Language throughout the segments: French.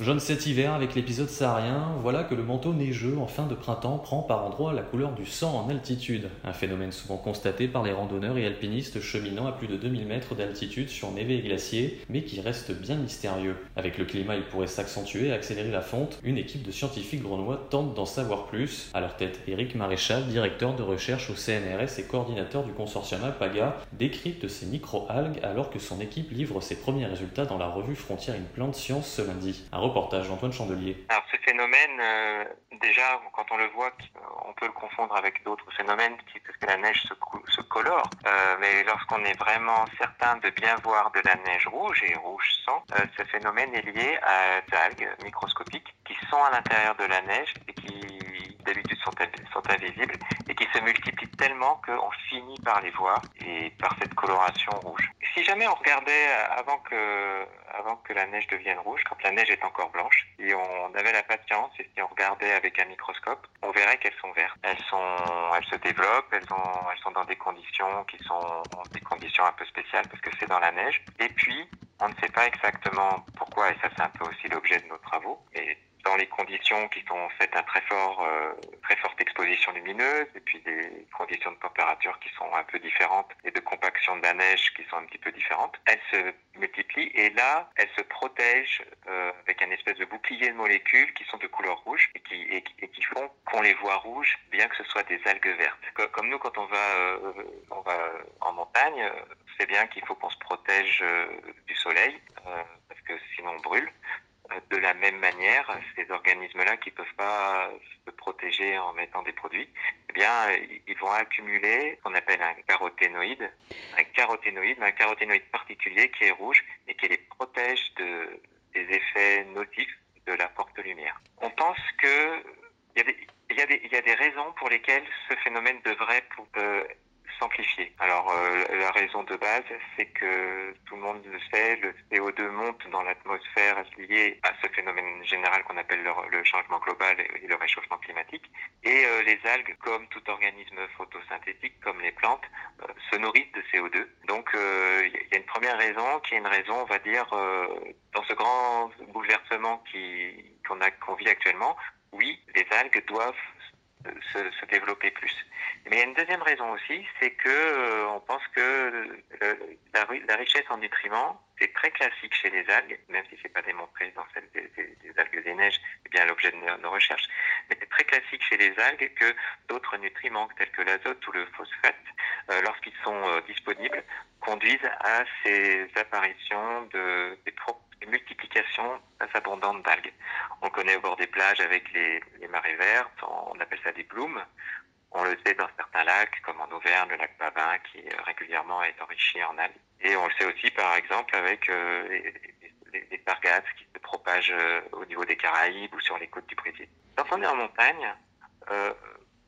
Jaune cet hiver avec l'épisode saharien, voilà que le manteau neigeux en fin de printemps prend par endroits la couleur du sang en altitude, un phénomène souvent constaté par les randonneurs et alpinistes cheminant à plus de 2000 mètres d'altitude sur névé et glaciers, mais qui reste bien mystérieux. Avec le climat, il pourrait s'accentuer et accélérer la fonte. Une équipe de scientifiques grenouillois tente d'en savoir plus. À leur tête, Éric Maréchal, directeur de recherche au CNRS et coordinateur du consortium APAGA, décrypte ces micro-algues alors que son équipe livre ses premiers résultats dans la revue Frontière in Plant Science ce lundi reportage d'Antoine Chandelier. Alors ce phénomène, euh, déjà, quand on le voit, on peut le confondre avec d'autres phénomènes, parce que la neige se, colore. Euh, mais lorsqu'on est vraiment certain de bien voir de la neige rouge et rouge sang, euh, ce phénomène est lié à des algues microscopiques qui sont à l'intérieur de la neige et qui d'habitude sont invisibles et qui se multiplient tellement qu'on finit par les voir et par cette coloration rouge. Si jamais on regardait avant que, avant que la neige devienne rouge, quand la neige est encore blanche, et on avait la patience et si on regardait avec un microscope, on verrait qu'elles sont vertes. Elles sont, elles se développent, elles, ont, elles sont dans des conditions qui sont des conditions un peu spéciales parce que c'est dans la neige. Et puis, on ne sait pas exactement pourquoi, et ça c'est un peu aussi l'objet de nos travaux. Et dans les conditions qui sont faites à très fort, euh, très forte exposition lumineuse, et puis des conditions de température qui sont un peu différentes, et de compaction de la neige qui sont un petit peu différentes, elles se multiplient, et là, elles se protègent euh, avec un espèce de bouclier de molécules qui sont de couleur rouge, et qui, et, et qui font qu'on les voit rouges, bien que ce soit des algues vertes. Comme nous, quand on va, euh, on va en montagne, c'est bien qu'il faut qu'on se protège euh, du soleil, euh, parce que sinon on brûle de la même manière, ces organismes-là qui peuvent pas se protéger en mettant des produits, eh bien, ils vont accumuler ce qu'on appelle un caroténoïde, un caroténoïde, un caroténoïde particulier qui est rouge et qui les protège de, des effets nocifs de la porte-lumière. On pense que il y, y a des, raisons pour lesquelles ce phénomène devrait Alors euh, la raison de base, c'est que tout le monde le sait, le CO2 monte dans l'atmosphère lié à ce phénomène général qu'on appelle le, changement global et le réchauffement climatique. Et euh, les algues, comme tout organisme photosynthétique, comme les plantes, euh, se nourrissent de CO2. Donc il y a une première raison qui est une raison, on va dire, dans ce grand bouleversement qu'on vit actuellement. Oui, les algues doivent se, se, développer plus. Mais il y a une deuxième raison aussi, c'est que euh, on pense que la, richesse en nutriments, c'est très classique chez les algues, même si c'est pas démontré dans celle des, algues des neiges, c'est bien l'objet de nos, recherches, mais c'est très classique chez les algues que d'autres nutriments tels que l'azote ou le phosphate, euh, lorsqu'ils sont euh, disponibles, conduisent à ces apparitions de des multiplication assez abondante d'algues. On connaît au bord des plages avec les, les marées vertes, on appelle ça des blooms. On le sait dans certains lacs, comme en Auvergne, le lac Babin, qui régulièrement est enrichi en algues. Et on le sait aussi, par exemple, avec euh, les, les, qui se propagent euh, au niveau des Caraïbes ou sur les côtes du Brésil. Quand on est en montagne, euh,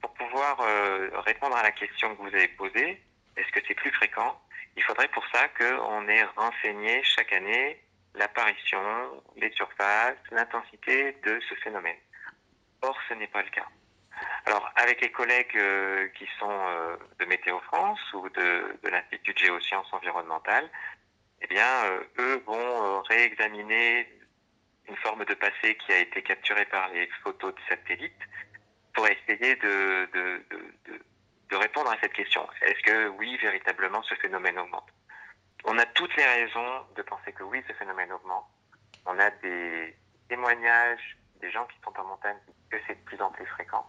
pour pouvoir euh, répondre à la question que vous avez posée, est-ce que c'est plus fréquent? Il faudrait pour ça qu'on ait renseigné chaque année l'apparition, les surfaces, l'intensité de ce phénomène. Or, ce n'est pas le cas. Alors, avec les collègues euh, qui sont euh, de Météo France ou de, l'Institut de géosciences environnementales, eh bien, euh, eux vont réexaminer une forme de passé qui a été capturée par les photos de satellites pour essayer de, de répondre à cette question. Est-ce que oui, véritablement, ce phénomène augmente? On a toutes les raisons de penser que oui, ce phénomène augmente. On a des témoignages des gens qui sont en montagne que c'est de plus en plus fréquent.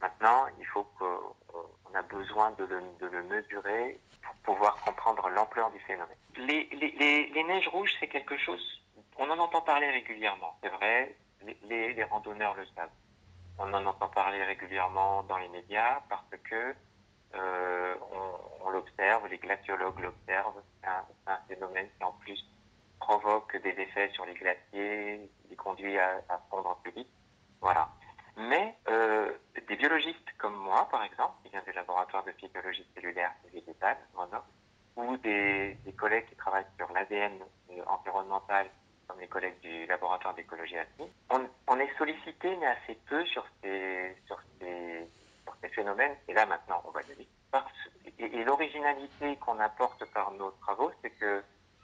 Maintenant, il faut qu'on a besoin de le, mesurer pour pouvoir comprendre l'ampleur du phénomène. Les, les, les, neiges rouges, c'est quelque chose, on en entend parler régulièrement. C'est vrai, les, randonneurs le savent. On en entend parler régulièrement dans les médias parce que on, l'observe, les glaciologues l'observent. C'est un, phénomène qui en plus provoque des effets sur les glaciers, les conduit à, fondre plus vite. Voilà. Mais des biologistes comme moi, par exemple, qui vient du laboratoire de physiologie cellulaire et végétale, ou des, collègues qui travaillent sur l'ADN environnemental, comme les collègues du laboratoire d'écologie atomique, on, on, est sollicité, mais assez peu sur ces, phénomènes. Et là, maintenant, on va aller. et, et l'originalité qu'on apporte par nos travaux, c'est que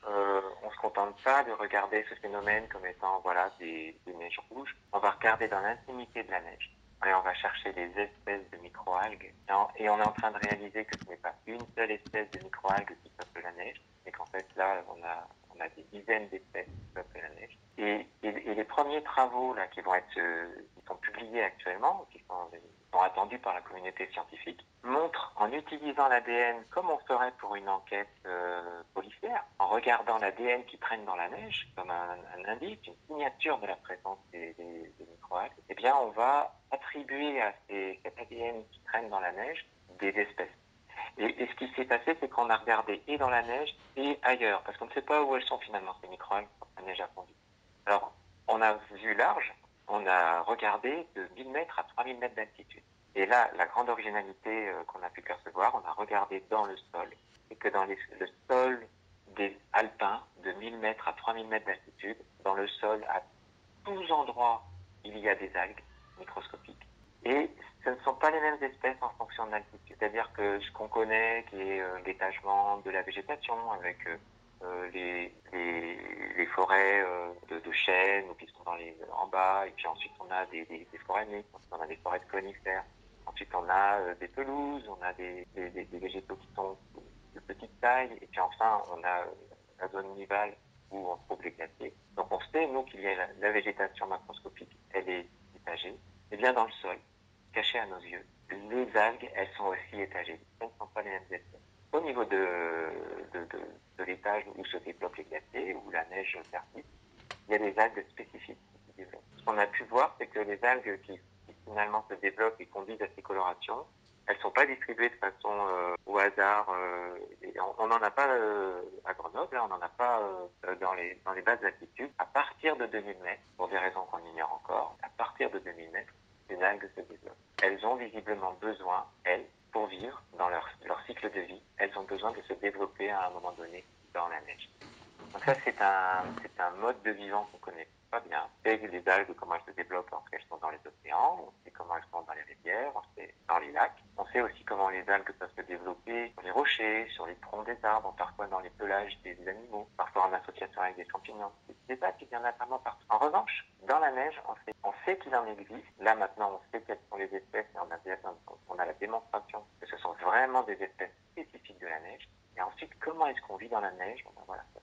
euh, on se contente pas de regarder ce phénomène comme étant voilà des, des neiges rouges. On va regarder dans l'intimité de la neige. Et on va chercher des espèces de microalgues. Et on est en train de réaliser que ce n'est pas une seule espèce de microalgues qui peuple la neige, mais qu'en fait là, on a, des dizaines d'espèces qui peuplent la neige. Et, les premiers travaux là qui vont être, euh, qui sont publiés actuellement, qui sont, sont attendus par la communauté scientifique, montrent en utilisant l'ADN comme on ferait pour une enquête euh, en regardant l'ADN qui traîne dans la neige comme un, indice, une signature de la présence des, des, des microalgues, eh bien on va attribuer à ces, cet ADN qui traîne dans la neige des espèces. Et, ce qui s'est passé, c'est qu'on a regardé et dans la neige et ailleurs, parce qu'on ne sait pas où elles sont finalement, ces microalgues, quand la neige a fondu. Alors, on a vu large, on a regardé de 1000 mètres à 3000 mètres d'altitude. Et là, la grande originalité euh, qu'on a pu percevoir, on a regardé dans le sol, et que dans le sol des alpins, de 1000 mètres à 3000 mètres d'altitude, dans le sol, à tous endroits, il y a des algues microscopiques. Et ce ne sont pas les mêmes espèces en fonction de l'altitude. C'est-à-dire que ce qu'on connaît, qui est euh, l'étagement de la végétation, avec euh, euh les, les, forêts de, de, chênes qui sont dans les, en bas, et puis ensuite on a des, des, forêts mixtes, on a des forêts de conifères, ensuite on a des pelouses, on a des, des, végétaux qui sont de petite taille, et puis enfin on a la zone nivale où on trouve les glaciers. Donc on sait, nous, qu'il y a la, végétation macroscopique, elle est étagée, et bien dans le sol, cachées à nos yeux. Les algues, elles sont aussi étagées. Elles ne sont pas les mêmes espèces. Au niveau de, de, de, l'étage où se développent les glaciers, où la neige persiste, il y a des algues spécifiques qui se développent. Ce qu'on a pu voir, c'est que les algues qui, finalement se développent et conduisent à ces colorations, elles sont pas distribuées de façon euh, au hasard. Euh, on n'en a pas euh, à Grenoble, hein, on n'en a pas dans les dans les basses altitudes. À partir de 2000 mètres, pour des raisons qu'on ignore encore, à partir de 2000 mètres, les algues se développent. Elles ont visiblement besoin, elles, pour vivre dans leur, leur cycle de vie, elles ont besoin de se développer à un moment donné dans la neige. Donc ça, c'est un, c'est un mode de vivant qu'on connaît pas bien. On sait les algues, comment elles se développent lorsqu'elles sont dans les océans, on sait comment elles sont dans les rivières, on sait dans les lacs. On sait aussi comment les algues peuvent se développer sur les rochers, sur les troncs des arbres, parfois dans les pelages des animaux, parfois en association avec des champignons. C'est ça qu'il y en a vraiment partout. En revanche, dans la neige, on sait, qu'il en existe. Là, maintenant, on sait quelles sont les espèces et on a, on a la démonstration que ce sont vraiment des espèces spécifiques de la neige. Et ensuite, comment est-ce qu'on vit dans la neige? Ben